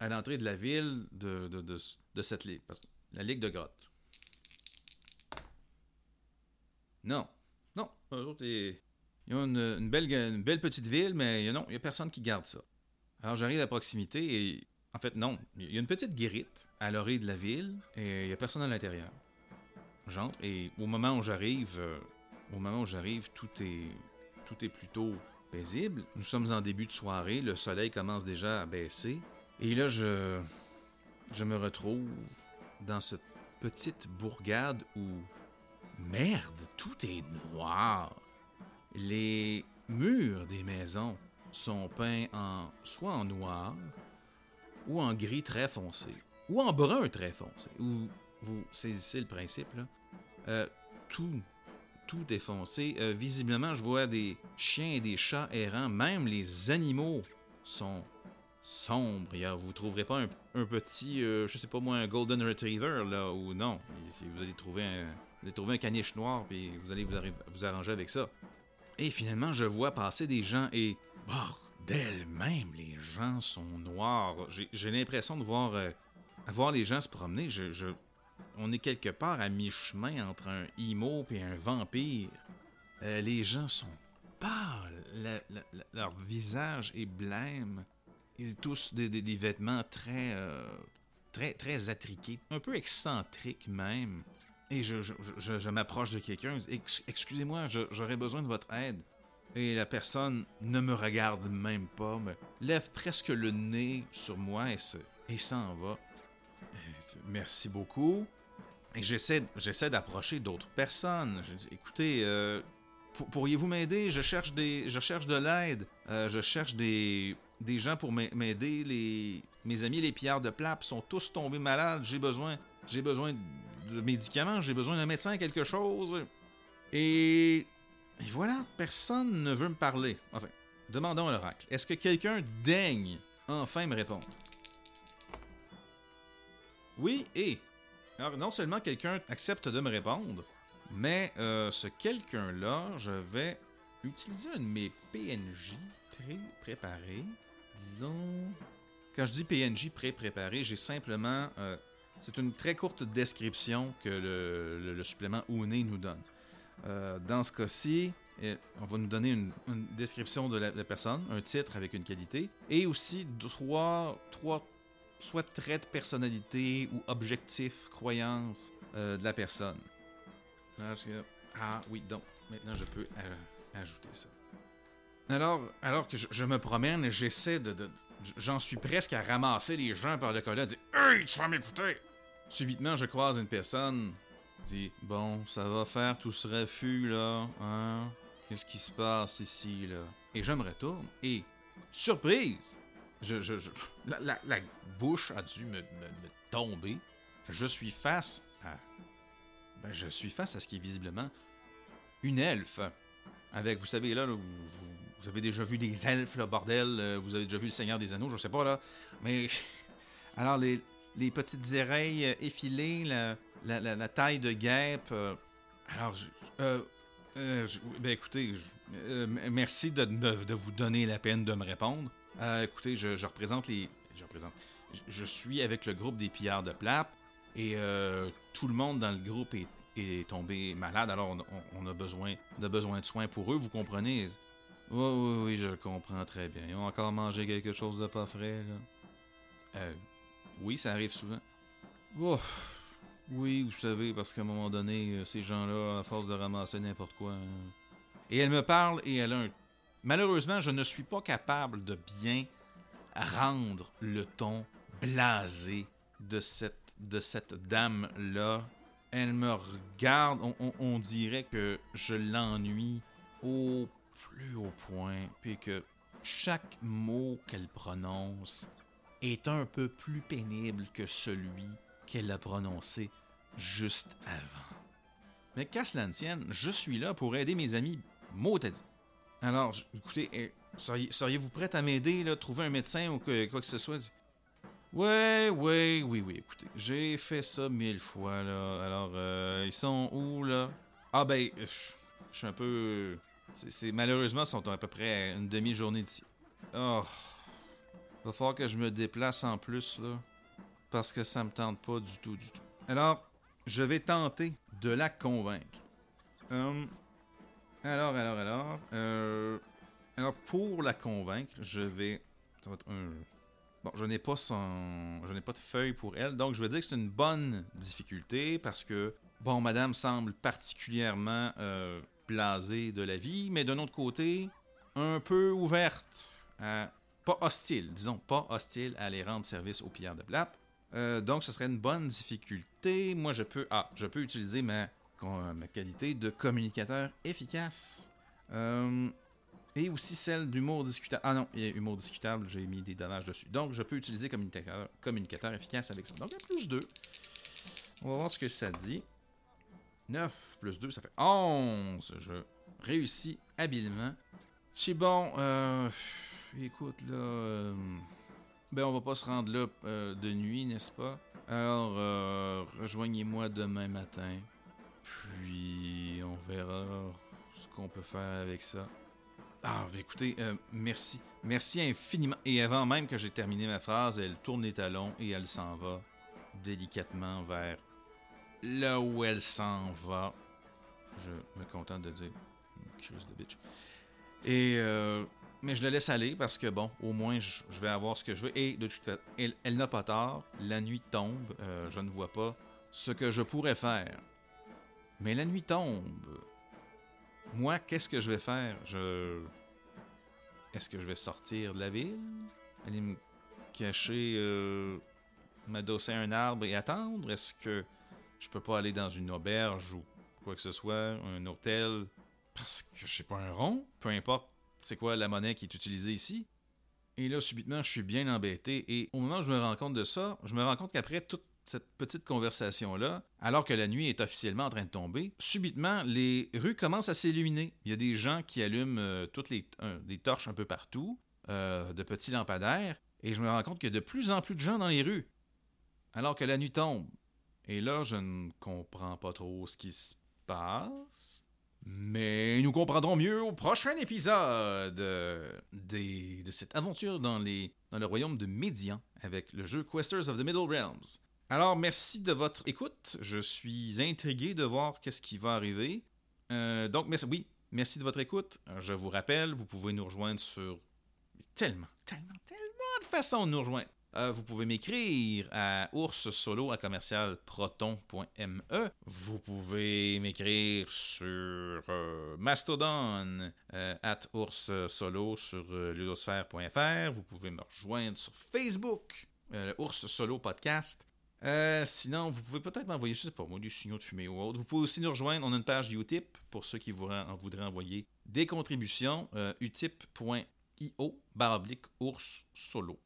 à l'entrée de la ville de, de, de cette ligue? La ligue de grottes. Non. Non. ils ont une, belle, une belle petite ville, mais non, il n'y a personne qui garde ça. Alors j'arrive à proximité et. En fait, non. Il y a une petite guérite à l'orée de la ville et il n'y a personne à l'intérieur. J'entre et au moment où j'arrive, euh, au moment où j'arrive, tout est, tout est plutôt paisible. Nous sommes en début de soirée, le soleil commence déjà à baisser. Et là, je, je me retrouve dans cette petite bourgade où Merde, tout est noir. Les murs des maisons sont peints en soit en noir ou en gris très foncé ou en brun très foncé. Vous, vous saisissez le principe là. Euh, tout, tout est foncé. Euh, visiblement, je vois des chiens et des chats errants. Même les animaux sont sombres. Vous trouverez pas un, petit, euh, je sais pas moi, un golden retriever là ou non. Si vous allez trouver un vous allez trouver un caniche noir, puis vous allez vous, arranger avec ça. Et finalement, je vois passer des gens et... Bordel, même les gens sont noirs. J'ai l'impression de voir, euh, les gens se promener. Je, on est quelque part à mi-chemin entre un emo et un vampire. Euh, les gens sont pâles. leur visage est blême. Ils tous des, vêtements très, euh, très, très attriqués, un peu excentriques même. Et je, je, m'approche de quelqu'un, excusez-moi, j'aurais besoin de votre aide. Et la personne ne me regarde même pas, me lève presque le nez sur moi et, s'en va. Merci beaucoup. Et j'essaie, d'approcher d'autres personnes. Je dis, écoutez, euh, pourriez-vous m'aider? Je cherche des, je cherche de l'aide. Euh, je cherche des, des gens pour m'aider. Les, mes amis les pierres de plap sont tous tombés malades. J'ai besoin, j'ai besoin de médicaments, j'ai besoin d'un médecin, quelque chose. Et... Et voilà, personne ne veut me parler. Enfin, demandons à l'oracle. Est-ce que quelqu'un daigne enfin me répondre? Oui, et... Alors, non seulement quelqu'un accepte de me répondre, mais euh, ce quelqu'un-là, je vais utiliser un de mes PNJ pré-préparés. Disons... Quand je dis PNJ pré-préparé, j'ai simplement euh, c'est une très courte description que le, supplément Oune nous donne. Euh, dans ce cas-ci, eh, on va nous donner une, description de la, personne, un titre avec une qualité, et aussi trois, trois soit traits de personnalité ou objectifs, croyances euh, de la personne. Ah oui, donc maintenant je peux euh, ajouter ça. Alors, alors que je, me promène, j'essaie de, J'en suis presque à ramasser les gens par le collet et dire Hey, tu vas m'écouter! Subitement, je croise une personne. Dit Bon, ça va faire tout ce refus là, hein? Qu'est-ce qui se passe ici là? Et je me retourne et, surprise je, je, la, bouche a dû me, tomber. Je suis face à. Ben, je suis face à ce qui est visiblement une elfe. Avec, vous savez, là, vous, avez déjà vu des elfes, là, bordel. Euh, vous avez déjà vu le Seigneur des Anneaux, je sais pas, là. Mais. Alors, les, les petites oreilles euh, effilées, la, taille de guêpe. Euh, alors, euh, ben écoutez, merci de, vous donner la peine de me répondre. écoutez, je, représente les. Je. Je, suis avec le groupe des pillards de plate et tout le monde dans le groupe est, tombé malade. Alors, on, a besoin, de besoin de soins pour eux, vous comprenez? Oui, oui, oui, je comprends très bien. Ils ont encore mangé quelque chose de pas frais, là. Oui, ça arrive souvent. Oh, oui, vous savez, parce qu'à un moment donné, euh, ces gens-là, à force de ramasser n'importe quoi. hein. Et elle me parle et elle a un. Malheureusement, je ne suis pas capable de bien rendre le ton blasé de cette, de cette dame-là. Elle me regarde, on- on dirait que je l'ennuie au plus haut point, puis que chaque mot qu'elle prononce est un peu plus pénible que celui qu'elle a prononcé juste avant. Mais qu'à cela ne tienne, je suis là pour aider mes amis mot. Alors, écoutez, eh, seriez- seriez-vous prête à m'aider, trouver un médecin ou quoi que ce soit? Ouais, ouais, oui, oui, écoutez, j'ai fait ça mille fois, là. Alors, euh, ils sont où, là? Ah, ben, euh, je suis un peu... c'est- C'est malheureusement, ils sont à peu près une demi-journée d'ici. Oh, va falloir que je me déplace en plus, là. Parce que ça me tente pas du tout, du tout. Alors, je vais tenter de la convaincre. Hum, alors, alors, alors. euh, alors, pour la convaincre, je vais. Ça va être un. Bon, je n'ai pas son. Je n'ai pas de feuille pour elle, donc je vais dire que c'est une bonne difficulté parce que, bon, madame semble particulièrement euh, blasée de la vie, mais d'un autre côté, un peu ouverte à. Pas hostile, disons, pas hostile à aller rendre service aux pillards de Blap. Euh, donc, ce serait une bonne difficulté. Moi, je peux. Ah, je peux utiliser ma, qualité de communicateur efficace. Euh, et aussi celle d'humour discutable. Ah non, il y a humour discutable, j'ai mis des dommages dessus. Donc, je peux utiliser communicateur, efficace avec ça. Donc, plus 2. On va voir ce que ça dit. 9 plus 2, ça fait 11. Je réussis habilement. C'est bon, euh, écoute, là... euh, ben, on va pas se rendre là euh, de nuit, n'est-ce pas? Alors, euh, rejoignez-moi demain matin. Puis, on verra ce qu'on peut faire avec ça. Ah, ben écoutez, merci. Merci infiniment. Et avant même que j'ai terminé ma phrase, elle tourne les talons et elle s'en va délicatement vers là où elle s'en va. Je me contente de dire crise de bitch. Et mais je la laisse aller parce que bon, au moins je, vais avoir ce que je veux. Et de toute façon, elle, n'a pas tort. La nuit tombe. euh, je ne vois pas ce que je pourrais faire. Mais la nuit tombe. Moi, qu'est-ce que je vais faire? Je est-ce que je vais sortir de la ville? Aller me cacher, euh, m'adosser à un arbre et attendre? Est-ce que je peux pas aller dans une auberge ou quoi que ce soit, un hôtel? Parce que je sais pas un rond? Peu importe c'est quoi la monnaie qui est utilisée ici? Et là, subitement, je suis bien embêté. Et au moment où je me rends compte de ça, je me rends compte qu'après toute cette petite conversation-là, alors que la nuit est officiellement en train de tomber, subitement, les rues commencent à s'illuminer. Il y a des gens qui allument euh, toutes les des torches un peu partout, euh, de petits lampadaires, et je me rends compte qu'il y a de plus en plus de gens dans les rues, alors que la nuit tombe. Et là, je ne comprends pas trop ce qui se passe. Mais nous comprendrons mieux au prochain épisode de cette aventure dans, le royaume de Médian avec le jeu Questers of the Middle Realms. Alors, merci de votre écoute. Je suis intrigué de voir qu'est-ce qui va arriver. Euh, donc, merci, oui, merci de votre écoute. Je vous rappelle, vous pouvez nous rejoindre sur tellement, tellement, tellement de façons de nous rejoindre. Euh, vous pouvez m'écrire à ourssolo à commercial proton.me. Vous pouvez m'écrire sur euh, Mastodon euh, at ourssolo sur euh, ludosphère.fr. Vous pouvez me rejoindre sur Facebook, euh, Ours Solo Podcast. Sinon, vous pouvez peut-être m'envoyer, je sais pas moi, des signaux de fumée ou autre. Vous pouvez aussi nous rejoindre. On a une page Utip pour ceux qui en voudraient envoyer des contributions. Utip.io ours solo.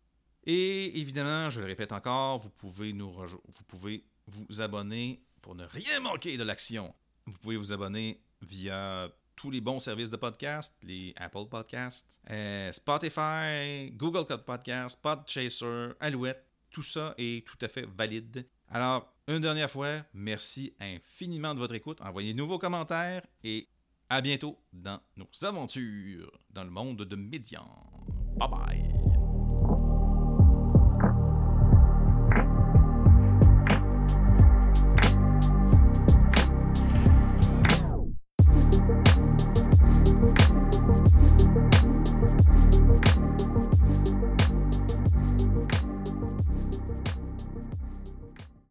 Et évidemment, je le répète encore, vous pouvez nous vous pouvez vous abonner pour ne rien manquer de l'action. Vous pouvez vous abonner via tous les bons services de podcast, les Apple Podcasts, euh, Spotify, Google Podcast, Podchaser, Alouette. Tout ça est tout à fait valide. Alors, une dernière fois, merci infiniment de votre écoute. Envoyez-nous vos commentaires et à bientôt dans nos aventures dans le monde de Médian. Bye bye.